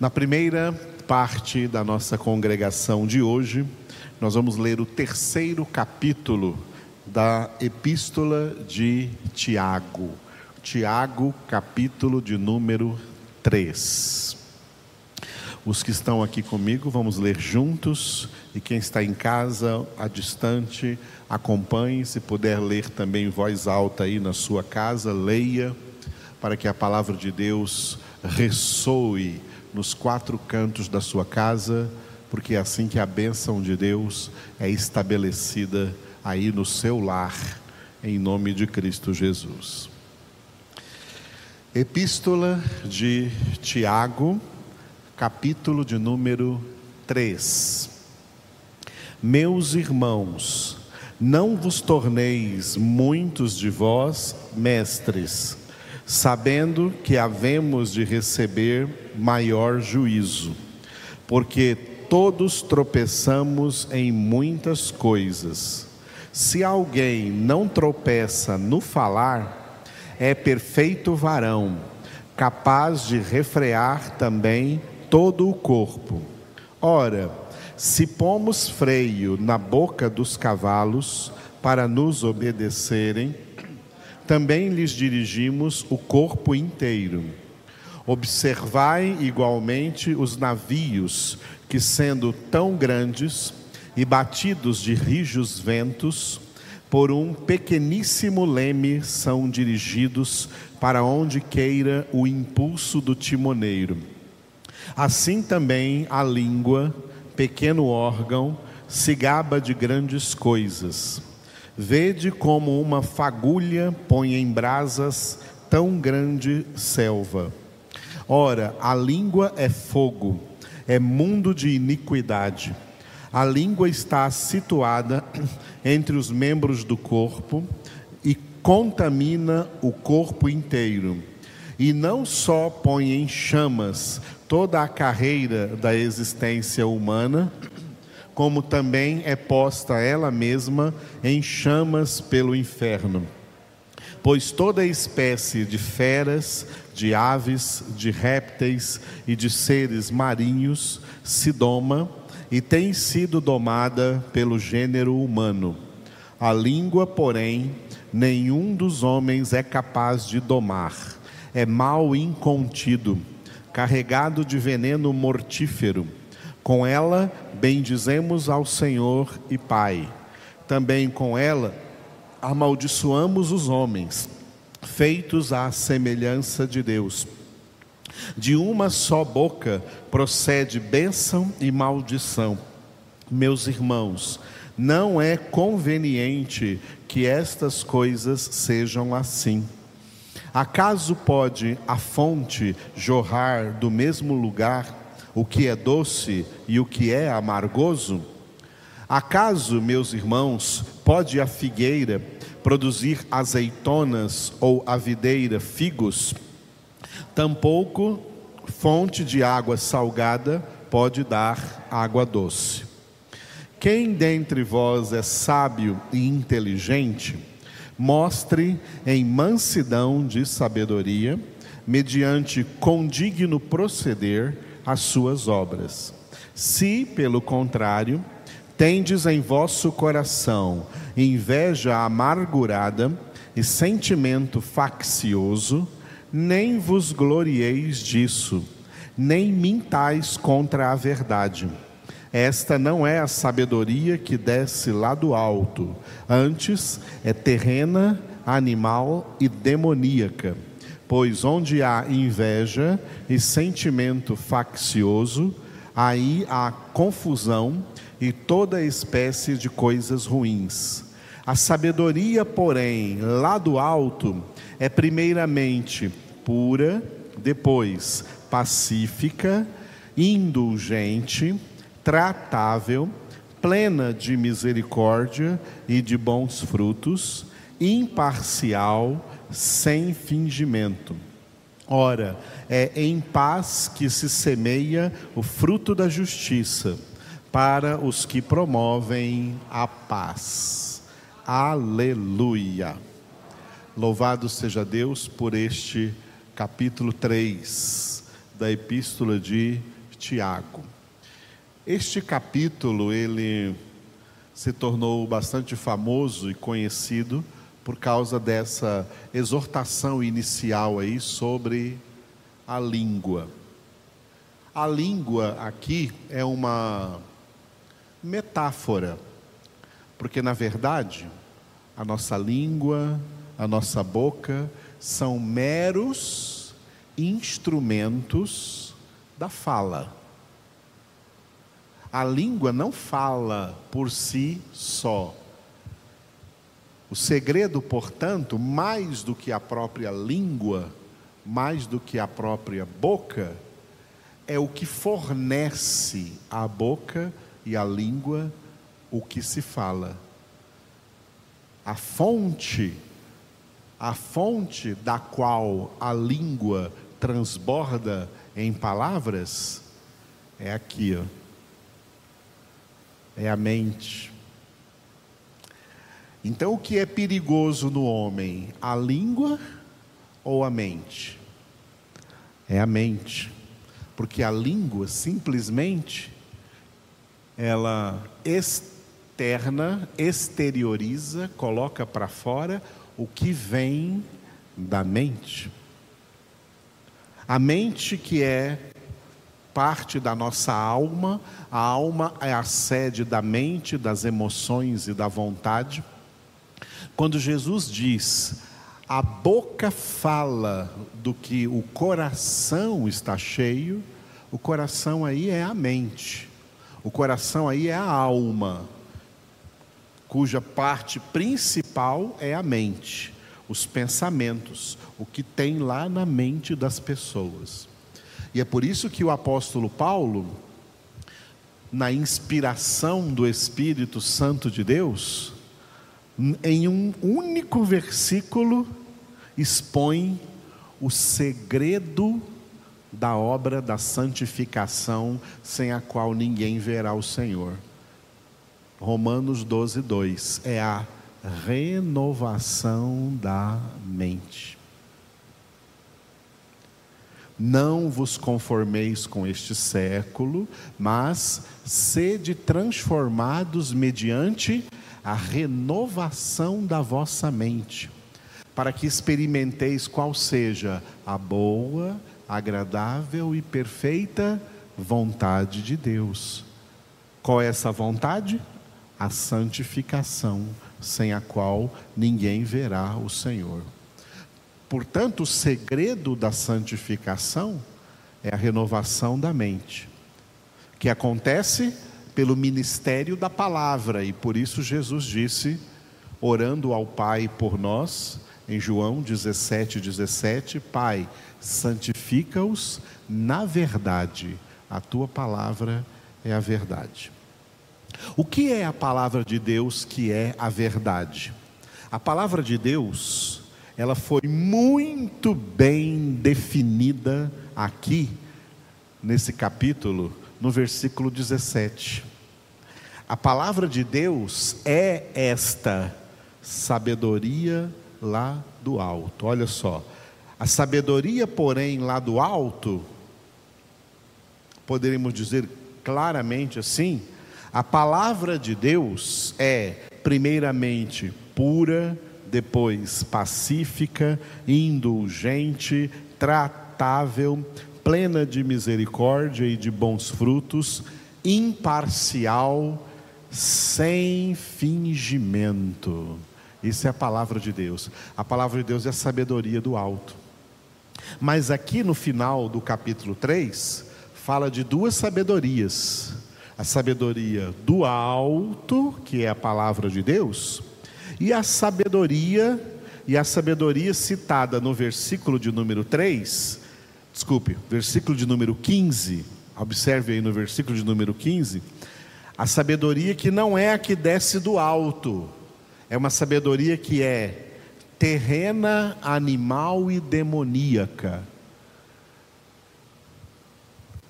Na primeira parte da nossa congregação de hoje, nós vamos ler o terceiro capítulo da Epístola de Tiago. Tiago, capítulo de número 3. Os que estão aqui comigo, vamos ler juntos, e quem está em casa, a distante, acompanhe, se puder ler também em voz alta aí na sua casa, leia, para que a palavra de Deus ressoe nos quatro cantos da sua casa, porque é assim que a bênção de Deus é estabelecida aí no seu lar, em nome de Cristo Jesus. Epístola de Tiago, capítulo de número 3. Meus irmãos, não vos torneis muitos de vós mestres, sabendo que havemos de receber maior juízo, porque todos tropeçamos em muitas coisas. Se alguém não tropeça no falar, é perfeito varão, capaz de refrear também todo o corpo. Ora, se pomos freio na boca dos cavalos para nos obedecerem, também lhes dirigimos o corpo inteiro. Observai igualmente os navios, que sendo tão grandes e batidos de rijos ventos, por um pequeníssimo leme são dirigidos para onde queira o impulso do timoneiro. Assim também a língua, pequeno órgão, se gaba de grandes coisas. Vede como uma fagulha põe em brasas tão grande selva. Ora, a língua é fogo, é mundo de iniquidade. A língua está situada entre os membros do corpo e contamina o corpo inteiro. E não só põe em chamas toda a carreira da existência humana, como também é posta ela mesma em chamas pelo inferno. Pois toda espécie de feras, de aves, de répteis e de seres marinhos se doma e tem sido domada pelo gênero humano. A língua, porém, nenhum dos homens é capaz de domar. É mal incontido carregado de veneno mortífero. Com ela bendizemos ao Senhor e Pai. Também com ela amaldiçoamos os homens, feitos à semelhança de Deus. De uma só boca procede bênção e maldição. Meus irmãos, não é conveniente que estas coisas sejam assim. Acaso pode a fonte jorrar do mesmo lugar o que é doce e o que é amargoso? Acaso, meus irmãos, pode a figueira produzir azeitonas ou a videira figos? Tampouco fonte de água salgada pode dar água doce. Quem dentre vós é sábio e inteligente? mostre em mansidão de sabedoria, mediante condigno proceder, as suas obras. Se, pelo contrário, tendes em vosso coração inveja amargurada e sentimento faccioso, nem vos glorieis disso, nem mintais contra a verdade esta não é a sabedoria que desce lá do alto, antes é terrena, animal e demoníaca. Pois onde há inveja e sentimento faccioso, aí há confusão e toda espécie de coisas ruins. A sabedoria, porém, lá do alto, é primeiramente pura, depois pacífica, indulgente, tratável, plena de misericórdia e de bons frutos, imparcial, sem fingimento. Ora, é em paz que se semeia o fruto da justiça para os que promovem a paz. Aleluia. Louvado seja Deus por este capítulo 3 da epístola de Tiago. Este capítulo ele se tornou bastante famoso e conhecido por causa dessa exortação inicial aí sobre a língua. A língua aqui é uma metáfora, porque na verdade a nossa língua, a nossa boca são meros instrumentos da fala. A língua não fala por si só. O segredo, portanto, mais do que a própria língua, mais do que a própria boca, é o que fornece à boca e à língua o que se fala. A fonte, a fonte da qual a língua transborda em palavras, é aqui, ó. é a mente. Então, o que é perigoso no homem? A língua ou a mente? É a mente. Porque a língua simplesmente ela externa, exterioriza, coloca para fora o que vem da mente. A mente que é parte da nossa alma, a alma é a sede da mente, das emoções e da vontade. Quando Jesus diz, a boca fala do que o coração está cheio, o coração aí é a mente, o coração aí é a alma, cuja parte principal é a mente, os pensamentos, o que tem lá na mente das pessoas. E é por isso que o apóstolo Paulo, na inspiração do Espírito Santo de Deus, em um único versículo, expõe o segredo da obra da santificação, sem a qual ninguém verá o Senhor. Romanos 12, 2 é a renovação da mente. Não vos conformeis com este século, mas sede transformados mediante a renovação da vossa mente, para que experimenteis qual seja a boa, agradável e perfeita vontade de Deus. Qual é essa vontade? A santificação, sem a qual ninguém verá o Senhor. Portanto, o segredo da santificação é a renovação da mente, que acontece pelo ministério da palavra, e por isso Jesus disse, orando ao Pai por nós, em João 17, 17: Pai, santifica-os na verdade, a tua palavra é a verdade. O que é a palavra de Deus que é a verdade? A palavra de Deus, ela foi muito bem definida aqui, nesse capítulo, no versículo 17. A palavra de Deus é esta sabedoria lá do alto. Olha só. A sabedoria, porém, lá do alto, poderíamos dizer claramente assim, a palavra de Deus é, primeiramente, pura, depois pacífica, indulgente, tratável, plena de misericórdia e de bons frutos, imparcial, sem fingimento. Isso é a palavra de Deus. A palavra de Deus é a sabedoria do alto. Mas aqui no final do capítulo 3, fala de duas sabedorias: a sabedoria do alto, que é a palavra de Deus, e a sabedoria, e a sabedoria citada no versículo de número 3, desculpe, versículo de número 15, observe aí no versículo de número 15, a sabedoria que não é a que desce do alto, é uma sabedoria que é terrena, animal e demoníaca.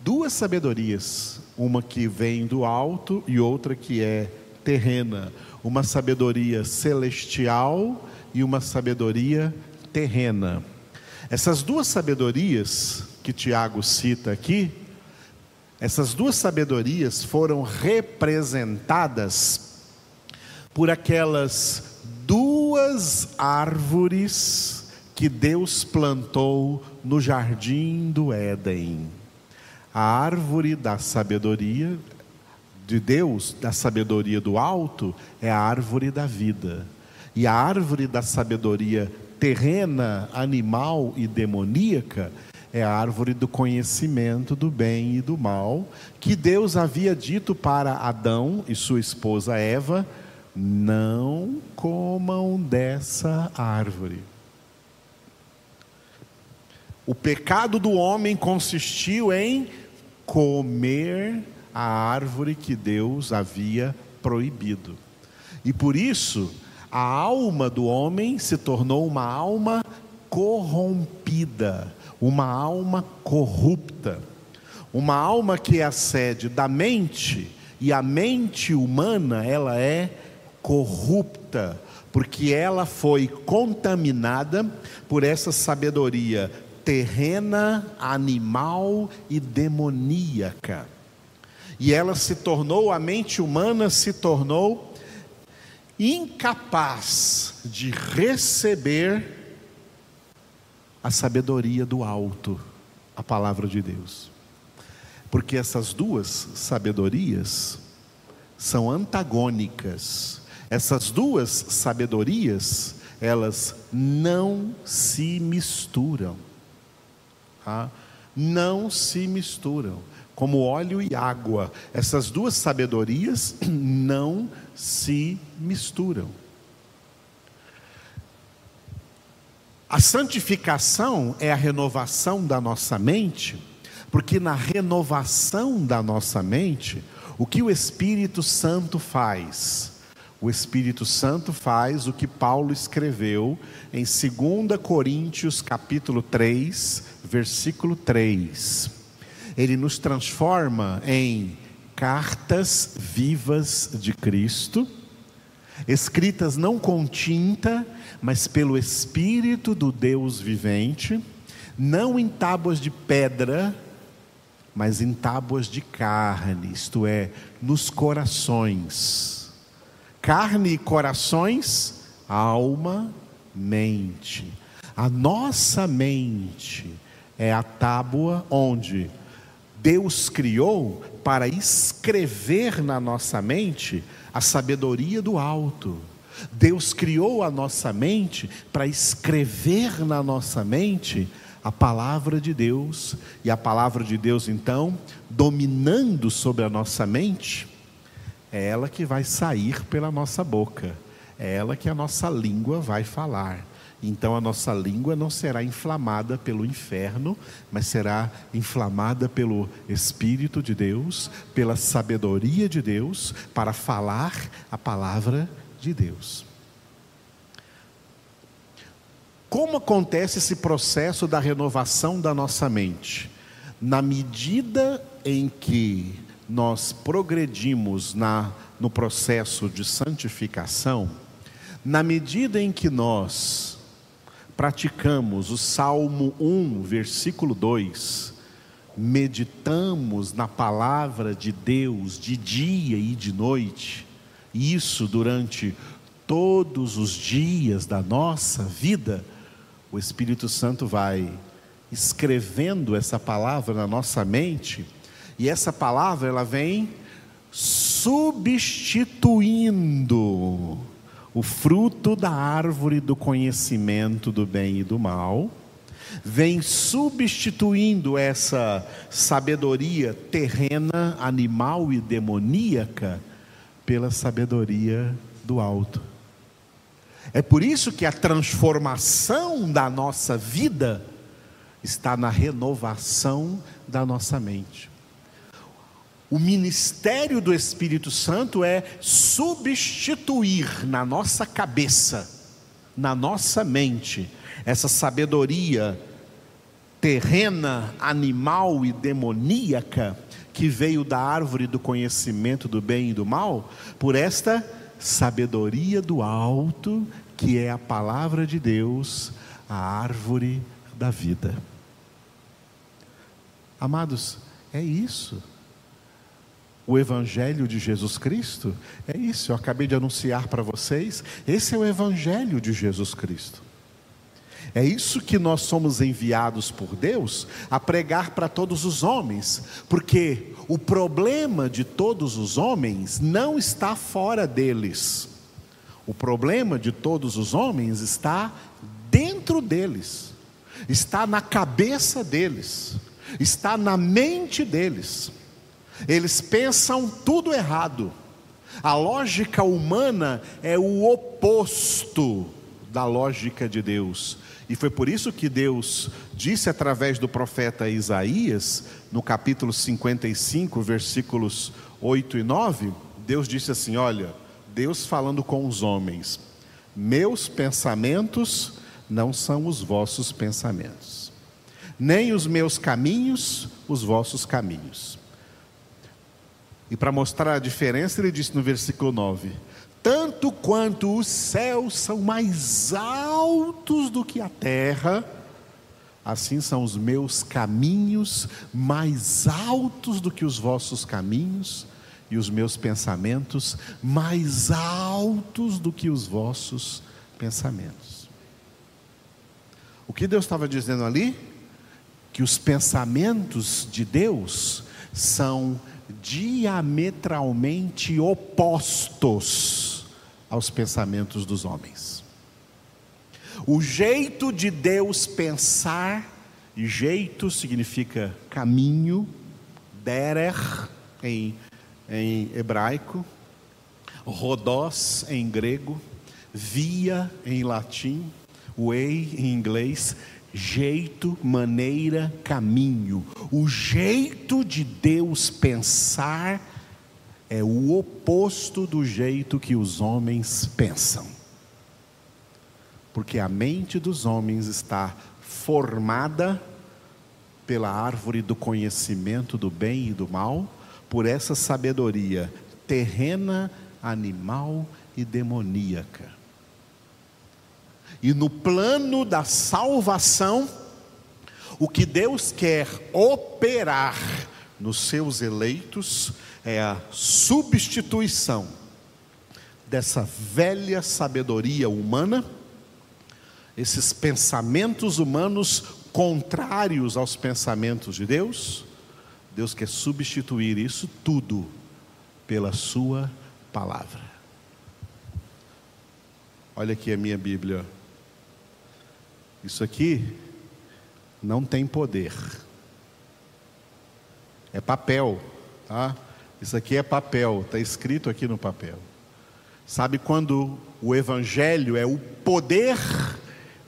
Duas sabedorias, uma que vem do alto e outra que é terrena, uma sabedoria celestial e uma sabedoria terrena. Essas duas sabedorias que Tiago cita aqui, essas duas sabedorias foram representadas por aquelas duas árvores que Deus plantou no jardim do Éden. A árvore da sabedoria de Deus, da sabedoria do alto, é a árvore da vida. E a árvore da sabedoria terrena, animal e demoníaca é a árvore do conhecimento do bem e do mal, que Deus havia dito para Adão e sua esposa Eva: não comam dessa árvore. O pecado do homem consistiu em comer a árvore que Deus havia proibido. E por isso, a alma do homem se tornou uma alma corrompida, uma alma corrupta, uma alma que é a sede da mente, e a mente humana, ela é corrupta, porque ela foi contaminada por essa sabedoria terrena, animal e demoníaca. E ela se tornou, a mente humana se tornou incapaz de receber a sabedoria do alto, a palavra de Deus. Porque essas duas sabedorias são antagônicas. Essas duas sabedorias, elas não se misturam. Tá? Não se misturam. Como óleo e água. Essas duas sabedorias não se misturam. A santificação é a renovação da nossa mente, porque na renovação da nossa mente, o que o Espírito Santo faz? O Espírito Santo faz o que Paulo escreveu em 2 Coríntios capítulo 3, versículo 3. Ele nos transforma em cartas vivas de Cristo, escritas não com tinta, mas pelo Espírito do Deus vivente, não em tábuas de pedra, mas em tábuas de carne, isto é, nos corações. Carne e corações, alma, mente. A nossa mente é a tábua onde Deus criou para escrever na nossa mente a sabedoria do alto. Deus criou a nossa mente para escrever na nossa mente a palavra de Deus, e a palavra de Deus, então, dominando sobre a nossa mente, é ela que vai sair pela nossa boca, é ela que a nossa língua vai falar. Então a nossa língua não será inflamada pelo inferno, mas será inflamada pelo Espírito de Deus, pela sabedoria de Deus, para falar a palavra de Deus. Como acontece esse processo da renovação da nossa mente? Na medida em que nós progredimos na, no processo de santificação, na medida em que nós praticamos o Salmo 1, versículo 2, meditamos na palavra de Deus de dia e de noite, isso durante todos os dias da nossa vida, o Espírito Santo vai escrevendo essa palavra na nossa mente, e essa palavra ela vem substituindo o fruto da árvore do conhecimento do bem e do mal, vem substituindo essa sabedoria terrena, animal e demoníaca pela sabedoria do alto. É por isso que a transformação da nossa vida está na renovação da nossa mente. O ministério do Espírito Santo é substituir na nossa cabeça, na nossa mente, essa sabedoria terrena, animal e demoníaca que veio da árvore do conhecimento do bem e do mal, por esta sabedoria do alto, que é a palavra de Deus, a árvore da vida. Amados, é isso. O Evangelho de Jesus Cristo é isso. Eu acabei de anunciar para vocês. Esse é o Evangelho de Jesus Cristo. É isso que nós somos enviados por Deus a pregar para todos os homens, porque o problema de todos os homens não está fora deles. O problema de todos os homens está dentro deles, está na cabeça deles, está na mente deles. Eles pensam tudo errado. A lógica humana é o oposto da lógica de Deus. E foi por isso que Deus disse através do profeta Isaías, no capítulo 55, versículos 8 e 9, Deus disse assim: Olha, Deus falando com os homens, meus pensamentos não são os vossos pensamentos, nem os meus caminhos os vossos caminhos. E para mostrar a diferença, ele disse no versículo 9: Tanto quanto os céus são mais altos do que a terra, assim são os meus caminhos mais altos do que os vossos caminhos, e os meus pensamentos mais altos do que os vossos pensamentos. O que Deus estava dizendo ali? Que os pensamentos de Deus são diametralmente opostos aos pensamentos dos homens. O jeito de Deus pensar, jeito significa caminho, derer em, em hebraico, rodós em grego, via em latim, way em inglês, jeito, maneira, caminho. O jeito de Deus pensar é o oposto do jeito que os homens pensam. Porque a mente dos homens está formada pela árvore do conhecimento do bem e do mal, por essa sabedoria terrena, animal e demoníaca. E no plano da salvação, o que Deus quer operar nos seus eleitos é a substituição dessa velha sabedoria humana, esses pensamentos humanos contrários aos pensamentos de Deus. Deus quer substituir isso tudo pela Sua palavra. Olha aqui a minha Bíblia. Isso aqui não tem poder. É papel, tá? Isso aqui é papel, está escrito aqui no papel. Sabe quando o Evangelho é o poder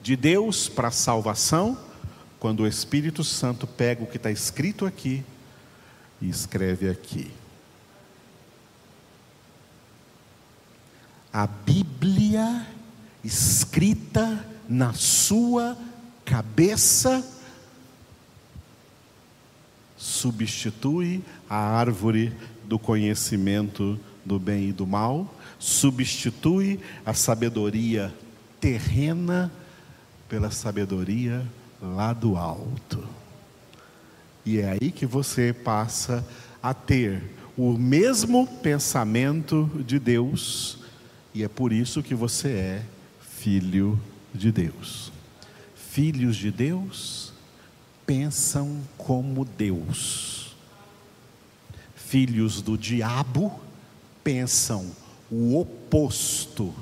de Deus para a salvação? Quando o Espírito Santo pega o que está escrito aqui e escreve aqui. A Bíblia escrita na sua cabeça substitui a árvore do conhecimento do bem e do mal, substitui a sabedoria terrena pela sabedoria lá do alto. E é aí que você passa a ter o mesmo pensamento de Deus, e é por isso que você é filho de Deus. Filhos de Deus pensam como Deus. Filhos do diabo pensam o oposto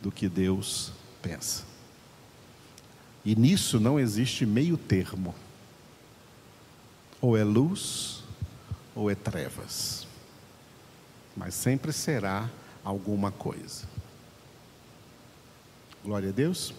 do que Deus pensa. E nisso não existe meio termo. Ou é luz ou é trevas. Mas sempre será alguma coisa. Glória a Deus.